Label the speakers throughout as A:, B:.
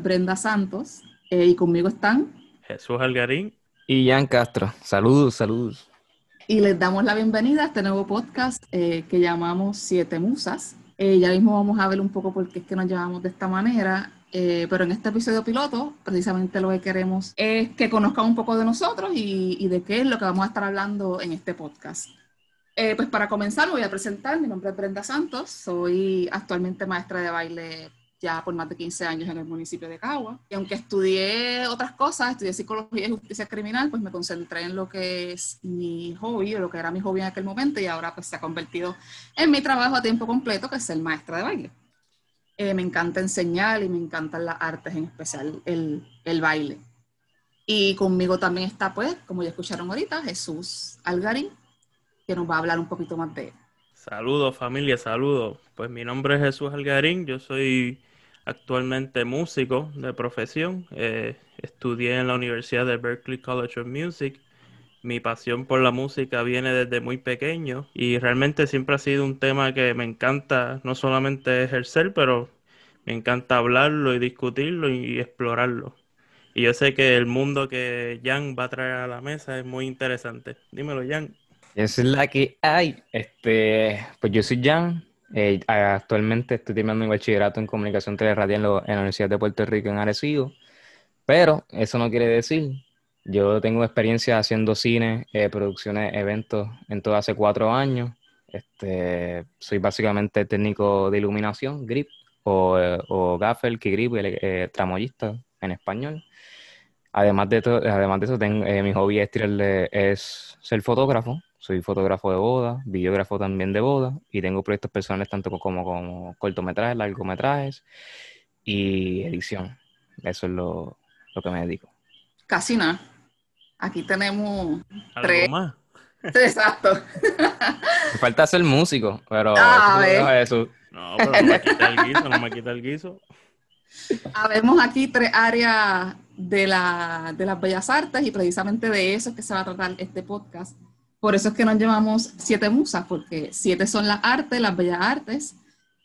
A: es Brenda Santos eh, y conmigo están
B: Jesús Algarín
C: y Jan Castro. Saludos, saludos.
A: Y les damos la bienvenida a este nuevo podcast eh, que llamamos Siete Musas. Eh, ya mismo vamos a ver un poco por qué es que nos llamamos de esta manera, pero en este episodio piloto, precisamente lo que queremos es que conozcan un poco de nosotros y, y de qué es lo que vamos a estar hablando en este podcast. Eh, pues para comenzar voy a presentar, mi nombre es Brenda Santos, soy actualmente maestra de baile ya por más de 15 años en el municipio de Cagua. Y aunque estudié otras cosas, estudié psicología y justicia criminal, pues me concentré en lo que es mi hobby, o lo que era mi hobby en aquel momento, y ahora pues se ha convertido en mi trabajo a tiempo completo, que es ser maestra de baile. Eh, me encanta enseñar y me encantan las artes, en especial el, el baile. Y conmigo también está, pues, como ya escucharon ahorita, Jesús Algarín, que nos va a hablar un poquito más de él.
B: Saludos familia, saludos. Pues mi nombre es Jesús Algarín, yo soy actualmente músico de profesión. Eh, estudié en la Universidad de Berklee College of Music. Mi pasión por la música viene desde muy pequeño y realmente siempre ha sido un tema que me encanta no solamente ejercer, pero me encanta hablarlo y discutirlo y explorarlo. Y yo sé que el mundo que Jan va a traer a la mesa es muy interesante. Dímelo, Jan.
C: Es la que hay. Este, pues yo soy Jan. Eh, actualmente estoy terminando mi bachillerato en comunicación teleradial en, la Universidad de Puerto Rico en Arecibo. Pero eso no quiere decir. Yo tengo experiencia haciendo cine, eh, producciones, eventos en todo hace cuatro años. Este, soy básicamente técnico de iluminación, grip, o, eh, o gaffer, que grip, tramoyista en español. Además de, además de eso, tengo, mi hobby es, es ser fotógrafo soy fotógrafo de boda, videógrafo también de boda y tengo proyectos personales tanto como, como cortometrajes, largometrajes y edición. Eso es lo, que me dedico.
A: Casi nada. Aquí tenemos
B: ¿Algo tres. más?
A: Exacto.
C: Me falta ser músico, pero
A: ah,
B: eso, No, pero no me quita el guiso, no me quita el guiso.
A: Habemos aquí tres áreas de, la, de las bellas artes y precisamente de eso es que se va a tratar este podcast por eso es que nos llamamos siete musas, porque siete son las artes, las bellas artes,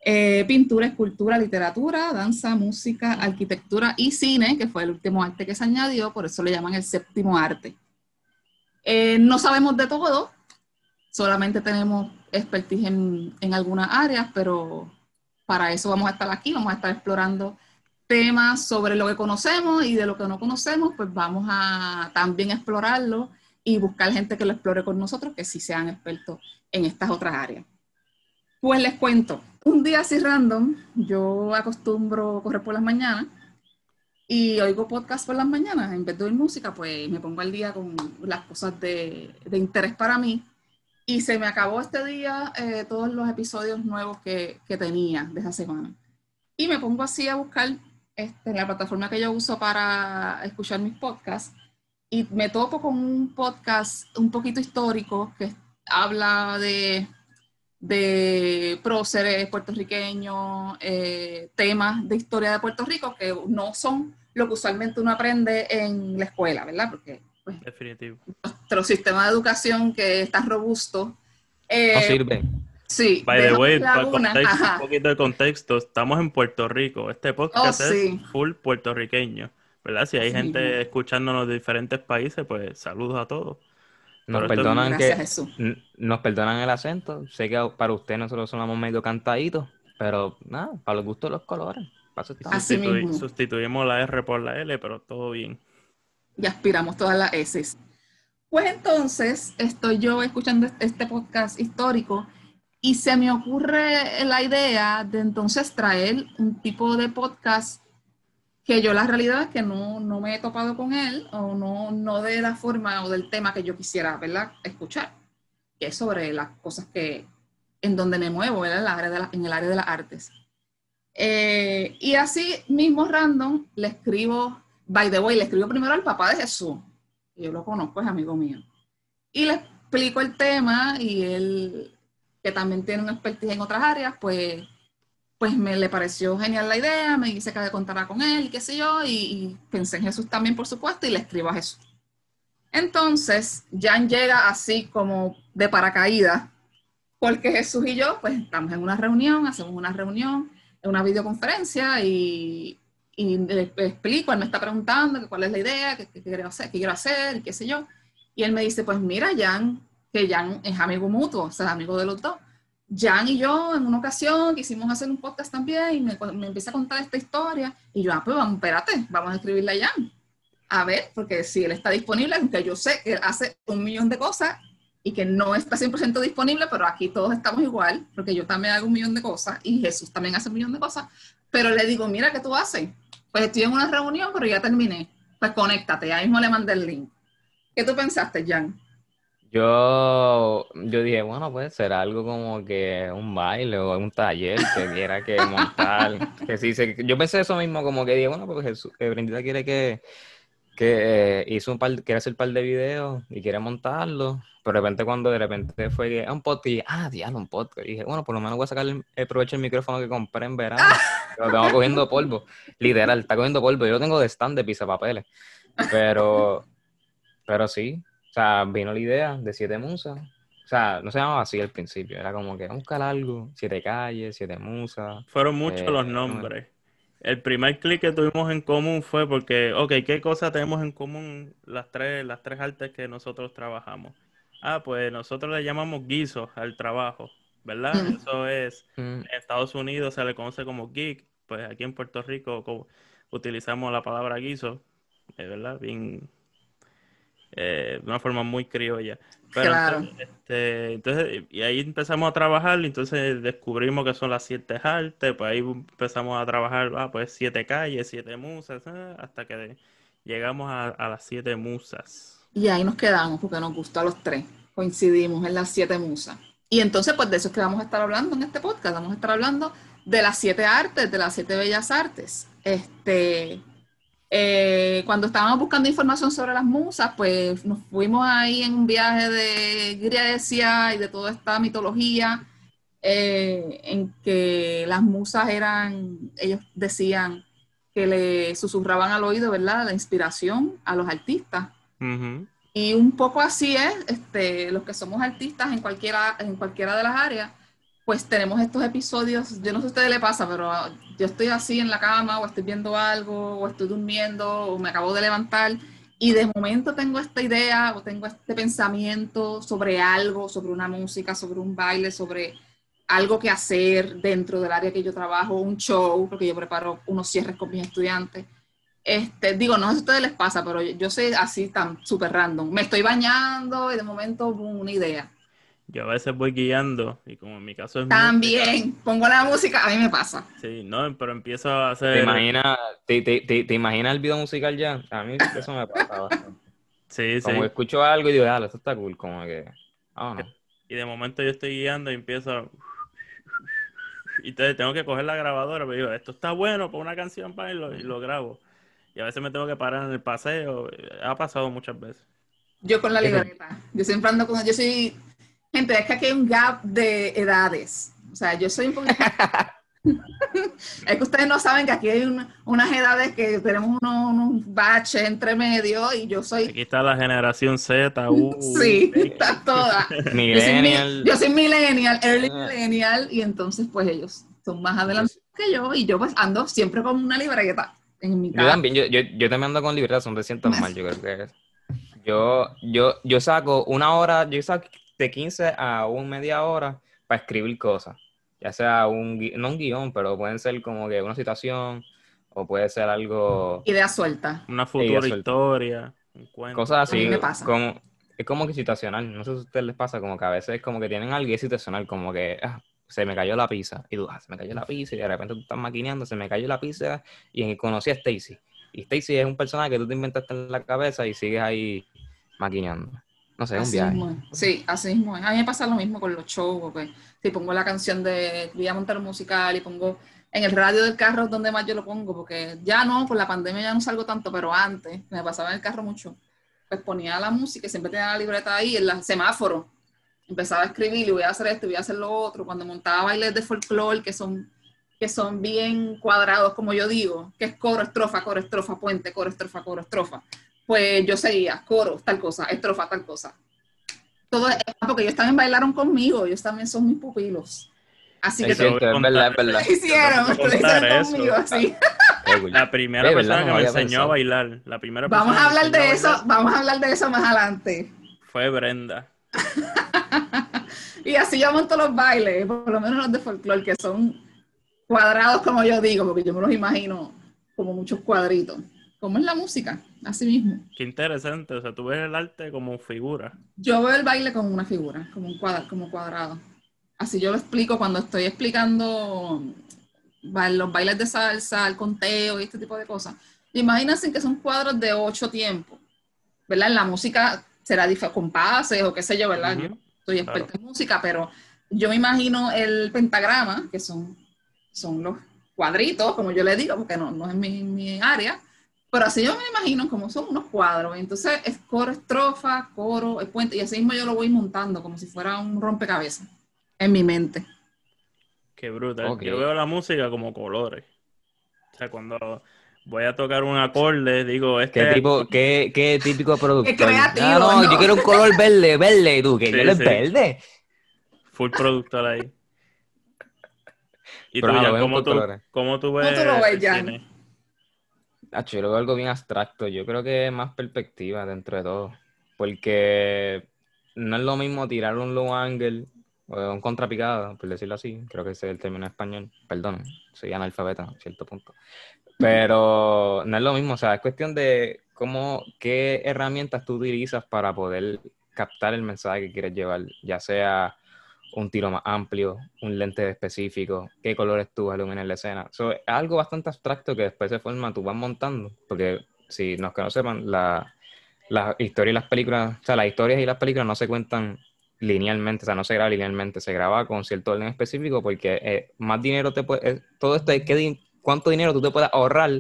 A: eh, pintura, escultura, literatura, danza, música, arquitectura y cine, que fue el último arte que se añadió, por eso le llaman el séptimo arte. Eh, no sabemos de todo, solamente tenemos expertise en, en algunas áreas, pero para eso vamos a estar aquí, vamos a estar explorando temas sobre lo que conocemos y de lo que no conocemos, pues vamos a también explorarlo y buscar gente que lo explore con nosotros, que sí sean expertos en estas otras áreas. Pues les cuento, un día así random, yo acostumbro correr por las mañanas y oigo podcast por las mañanas. En vez de oír música, pues me pongo al día con las cosas de, interés para mí. Y se me acabó este día eh, todos los episodios nuevos que, que, tenía de esa semana. Y me pongo así a buscar este, la plataforma que yo uso para escuchar mis podcasts y me topo con un podcast un poquito histórico que habla de, de próceres puertorriqueños, eh, temas de historia de Puerto Rico que no son lo que usualmente uno aprende en la escuela, ¿verdad? Porque
B: pues, Definitivo.
A: nuestro sistema de educación que está robusto.
C: Eh, no sirve.
A: Sí.
B: By the way, un poquito de contexto, estamos en Puerto Rico. Este podcast oh, es full puertorriqueño. ¿Verdad? Si hay gente escuchándonos de diferentes países, pues saludos a todos.
C: Nos perdonan que nos perdonan el acento. Sé que para usted nosotros somos medio cantaditos, pero nada, para los gustos de los colores.
B: sustituimos la R por la L, pero todo bien.
A: Y aspiramos todas las S. Pues entonces estoy yo escuchando este podcast histórico y se me ocurre la idea de entonces traer un tipo de podcast que yo la realidad es que no, no me he topado con él o no, no de la forma o del tema que yo quisiera ¿verdad? escuchar, que es sobre las cosas que en donde me muevo. En, el área de en el área de las artes. Eh, y así mismo random le escribo, by the way, le escribo primero al papá de Jesús, yo lo conozco, es amigo mío, y le explico el tema y él, que también tiene una expertise en otras áreas, pues pues me le pareció genial la idea, me dice que contará con él, qué sé yo, y, pensé en Jesús también, por supuesto, y le escribo a Jesús. Entonces, Jan llega así como de paracaídas, porque Jesús y yo, pues estamos en una reunión, hacemos una reunión, una videoconferencia y, y le explico, él me está preguntando cuál es la idea, qué, quiero hacer, qué quiero hacer, qué sé yo. Y él me dice, pues mira, Jan, que Jan es amigo mutuo, o sea, amigo de los dos. Jan y yo en una ocasión quisimos hacer un podcast también y me, me empieza a contar esta historia y yo, ah, pues vamos, espérate, vamos a escribirle a Jan. A ver, porque si él está disponible, aunque yo sé que hace un millón de cosas y que no está 100% disponible, pero aquí todos estamos igual, porque yo también hago un millón de cosas y Jesús también hace un millón de cosas, pero le digo, mira, ¿qué tú haces? Pues estoy en una reunión, pero ya terminé. Pues conéctate, ahí mismo le mandé el link. ¿Qué tú pensaste, Jan?
C: Yo, yo dije, bueno, puede ser algo como que un baile o un taller que quiera que montar. que sí, yo pensé eso mismo, como que dije, bueno, porque Jesús, que Brindita quiere que, que eh, hizo un par, quiere hacer un par de videos y quiere montarlo. Pero de repente cuando de repente fue que, ah, un podcast, y dije, ah, diablo, un podcast. Y dije, bueno, por lo menos voy a sacar el, provecho del micrófono que compré en verano. lo tengo cogiendo polvo. Literal, está cogiendo polvo. Yo lo tengo de stand de pizza papeles. Pero, pero sí, sea, vino la idea de Siete Musas. O sea, no se llamaba así al principio, era como que buscar algo, Siete Calles, Siete Musas.
B: Fueron muchos eh, los nombres. El primer clic que tuvimos en común fue porque, ok, ¿qué cosas tenemos en común las tres, las tres artes que nosotros trabajamos? Ah, pues nosotros le llamamos guisos al trabajo, ¿verdad? Mm. Eso es, mm. en Estados Unidos se le conoce como geek, pues aquí en Puerto Rico utilizamos la palabra guiso, ¿verdad? Bien eh, de una forma muy criolla. Pero claro. este, entonces, y ahí empezamos a trabajar, y entonces descubrimos que son las siete artes, pues ahí empezamos a trabajar, ah, pues siete calles, siete musas, ah, hasta que llegamos a, las siete musas.
A: Y ahí nos quedamos, porque nos gustó a los tres, coincidimos en las siete musas. Y entonces, pues de eso es que vamos a estar hablando en este podcast, vamos a estar hablando de las siete artes, de las siete bellas artes. Este, eh, cuando estábamos buscando información sobre las musas, pues nos fuimos ahí en un viaje de Grecia y de toda esta mitología, eh, en que las musas eran, ellos decían que le susurraban al oído, ¿verdad?, la inspiración a los artistas. Y un poco así es, este, los que somos artistas en cualquiera, en cualquiera de las áreas, pues tenemos estos episodios, yo no sé a ustedes le pasa, pero yo estoy así en la cama o estoy viendo algo o estoy durmiendo o me acabo de levantar y de momento tengo esta idea o tengo este pensamiento sobre algo, sobre una música, sobre un baile, sobre algo que hacer dentro del área que yo trabajo, un show, porque yo preparo unos cierres con mis estudiantes. Este, digo, no sé si a ustedes les pasa, pero yo, soy así tan súper random. Me estoy bañando y de momento una idea
B: yo a veces voy guiando y como en mi caso es
A: También, pongo la música, a mí me pasa.
B: Sí, no, pero empiezo a hacer...
C: ¿Te imaginas, te, te, te, imaginas el video musical ya? A mí eso me pasa bastante. Sí, como sí. escucho algo y digo, dale, esto está cool, como que... Oh,
B: Y de momento yo estoy guiando y empiezo... Y entonces tengo que coger la grabadora, pero digo, esto está bueno para una canción para y lo, y lo grabo. Y a veces me tengo que parar en el paseo. Ha pasado muchas veces.
A: Yo con la libreta. Yo siempre ando con... Yo soy Gente, es que aquí hay un gap de edades. O sea, yo soy un poquito... es que ustedes no saben que aquí hay unas edades que tenemos unos, baches entre medio y yo soy...
B: Aquí está la generación Z, U.
A: sí, está toda. millennial. Yo soy, millennial, early ah. millennial, y entonces pues ellos son más adelantados que yo y yo pues ando siempre con una libreta en mi casa.
C: Yo también, yo, yo, yo también ando con libreta, son 300 mal, yo creo que Yo, yo, yo saco una hora, yo saco de 15 a una media hora para escribir cosas. Ya sea un, no un guion, pero pueden ser como que una situación o puede ser algo...
A: Idea suelta.
B: Una futura historia, un cuento.
C: Cosas así. Como, es como que situacional. No sé si a ustedes les pasa, como que a veces como que tienen algo y es situacional, como que ah, se me cayó la pizza. Y tú, ah, se me cayó la pizza y de repente tú estás maquineando, se me cayó la pizza y conocí a Stacy. Y Stacy es un personaje que tú te inventaste en la cabeza y sigues ahí maquineando. No sé, un viaje.
A: Sí, así mismo. A mí me pasa lo mismo con los shows, porque si pongo la canción de voy a montar un musical y pongo en el radio del carro donde más yo lo pongo, porque ya no, por la pandemia ya no salgo tanto, pero antes me pasaba en el carro mucho. Pues ponía la música y siempre tenía la libreta ahí en el semáforo. Empezaba a escribir y voy a hacer esto, voy a hacer lo otro. Cuando montaba bailes de folclore que son que son bien cuadrados, como yo digo, que es coro, estrofa, coro, estrofa, puente, coro, estrofa, coro, estrofa pues yo seguía, coro, tal cosa, estrofa, tal cosa. Todo, porque ellos también bailaron conmigo, ellos también son mis pupilos. Así que
B: te
C: verdad,
A: lo hicieron, lo hicieron
B: eso.
A: conmigo, así.
B: La primera persona que me enseñó
C: pensado.
B: a bailar, la primera
A: Vamos a hablar de eso,
B: bailar
A: vamos a hablar de eso más adelante.
B: Fue Brenda.
A: Y así yo monto los bailes, por lo menos los de folclore, que son cuadrados como yo digo, porque yo me los imagino como muchos cuadritos. ¿Cómo es la música? Así mismo.
B: Qué interesante, o sea, tú ves el arte como figura.
A: Yo veo el baile como una figura, como un cuadra, como cuadrado. Así yo lo explico cuando estoy explicando los bailes de salsa, el conteo y este tipo de cosas. Imagínense que son cuadros de ocho tiempos, ¿verdad? En la música será dif- compases o qué sé yo, ¿verdad? Yo
B: Ujú.
A: soy
B: claro.
A: experta en música, pero yo me imagino el pentagrama, que son, son los cuadritos, como yo le digo, porque no, no es mi, mi área, pero así yo me imagino como son unos cuadros. Entonces es coro, estrofa, coro, el puente, y así mismo yo lo voy montando como si fuera un rompecabezas en mi mente.
B: Qué brutal.
C: Ok.
B: Yo veo la música como colores. O sea, cuando voy a tocar un acorde, digo, este
C: ¿Qué, tipo, qué, qué típico productor?
A: creativo,
C: Ah, no,
A: ¿no?
C: yo quiero un color verde, verde. ¿Y tú? ¿Qué
B: Sí,
C: color
B: sí.
C: verde?
B: full productor ahí. Y
C: Pero
B: tú, ya, ¿cómo tú,
C: colores.
B: ¿cómo tú
A: ¿Cómo
B: ves
A: tú lo ves,
C: yo lo algo bien abstracto. Yo creo que más perspectiva dentro de todo. Porque no es lo mismo tirar un low angle o un contrapicado, por decirlo así. Creo que ese es el término español. Perdón, soy analfabeta a cierto punto. Pero no es lo mismo. O sea, es cuestión de cómo, qué herramientas tú utilizas para poder captar el mensaje que quieres llevar. Ya sea un tiro más amplio, un lente específico, qué colores tú vas a iluminar la escena. So, es algo bastante abstracto que después de forma tú vas montando, porque si los que no sepan, la, la historia y las películas, o sea, las historias y las películas no se cuentan linealmente, o sea, no se graba linealmente, se graba con cierto orden específico porque eh, más dinero te puede, eh, todo esto es di- cuánto dinero tú te puedes ahorrar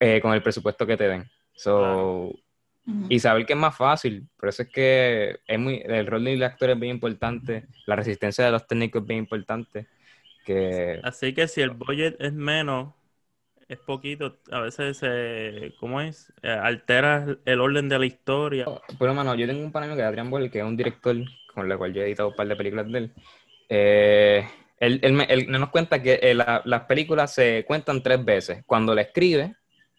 C: eh, con el presupuesto que te den. So. Y saber que es más fácil. Por eso es que es muy, el rol del actor es bien importante, la resistencia de los técnicos es bien importante. Que,
B: Así que si el budget es menos, es poquito, a veces se, ¿cómo es? Eh, altera el orden de la historia.
C: lo menos, yo tengo un panel que es Adrián Boll, que es un director con el cual yo he editado un par de películas de él. Eh, él, él él nos cuenta que eh, la- las películas se cuentan tres veces. Cuando la escribe,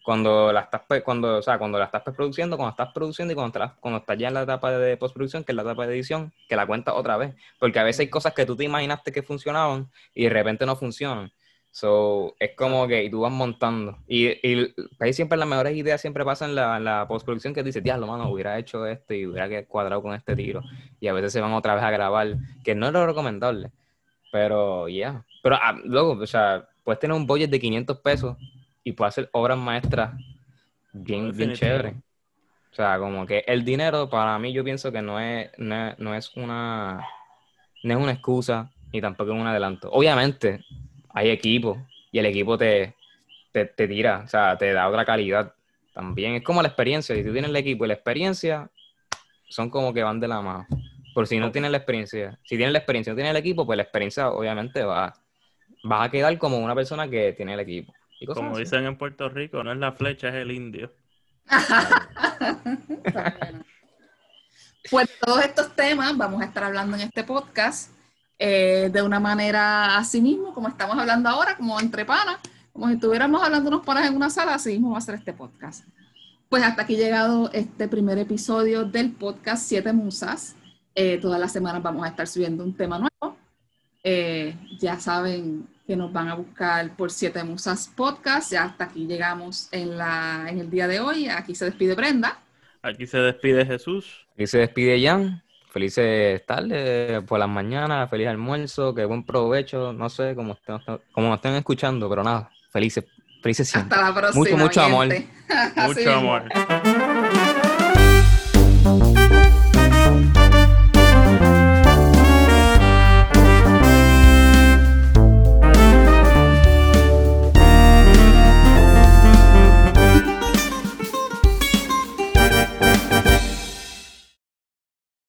C: cuando la estás, cuando, o sea, cuando la estás produciendo, cuando estás produciendo y cuando, te la- cuando estás ya en la etapa de postproducción, que es la etapa de edición, que la cuentas otra vez. Porque a veces hay cosas que tú te imaginaste que funcionaban y de repente no funcionan. So, es como que y tú vas montando. Y, y ahí siempre las mejores ideas siempre pasan en la, la postproducción que dices, diablo, mano, hubiera hecho esto y hubiera que- cuadrado con este tiro. Y a veces se van otra vez a grabar, que no es lo recomendable. Pero ya. Pero ah, luego, o sea, puedes tener un budget de 500 pesos y puedes hacer obras maestras bien, bien chéveres. O sea, como que el dinero para mí yo pienso que no es, no no es una no es una excusa ni tampoco es un adelanto. Obviamente hay equipo y el equipo te, te, te tira, o sea, te da otra calidad también. Es como la experiencia, si tú tienes el equipo y la experiencia, son como que van de la mano. Por si no tienes la experiencia, si tienes la experiencia y no tienes el equipo, pues la experiencia obviamente va, vas a quedar como una persona que tiene el equipo. Y cosas
B: Como
C: así.
B: dicen en Puerto Rico, no es la flecha, es el indio.
A: Pues todos estos temas vamos a estar hablando en este podcast eh, de una manera así mismo, como estamos hablando ahora, como entre panas, como si estuviéramos hablando unos panas en una sala, así mismo va a ser este podcast. Pues hasta aquí llegado este primer episodio del podcast Siete Musas. Eh, todas las semanas vamos a estar subiendo un tema nuevo. Eh, ya saben que nos van a buscar por Siete Musas Podcast. Ya hasta aquí llegamos en, la, en el día de hoy. Aquí se despide Brenda.
B: Aquí se despide Jesús.
C: Aquí se despide Jan. Felices tardes por las mañanas, feliz almuerzo, que buen provecho, no sé cómo estén, cómo nos estén escuchando, pero nada, felices, felices siempre.
A: Hasta la próxima.
C: Mucho, mucho amor.
A: gente. Así
B: Mucho amor.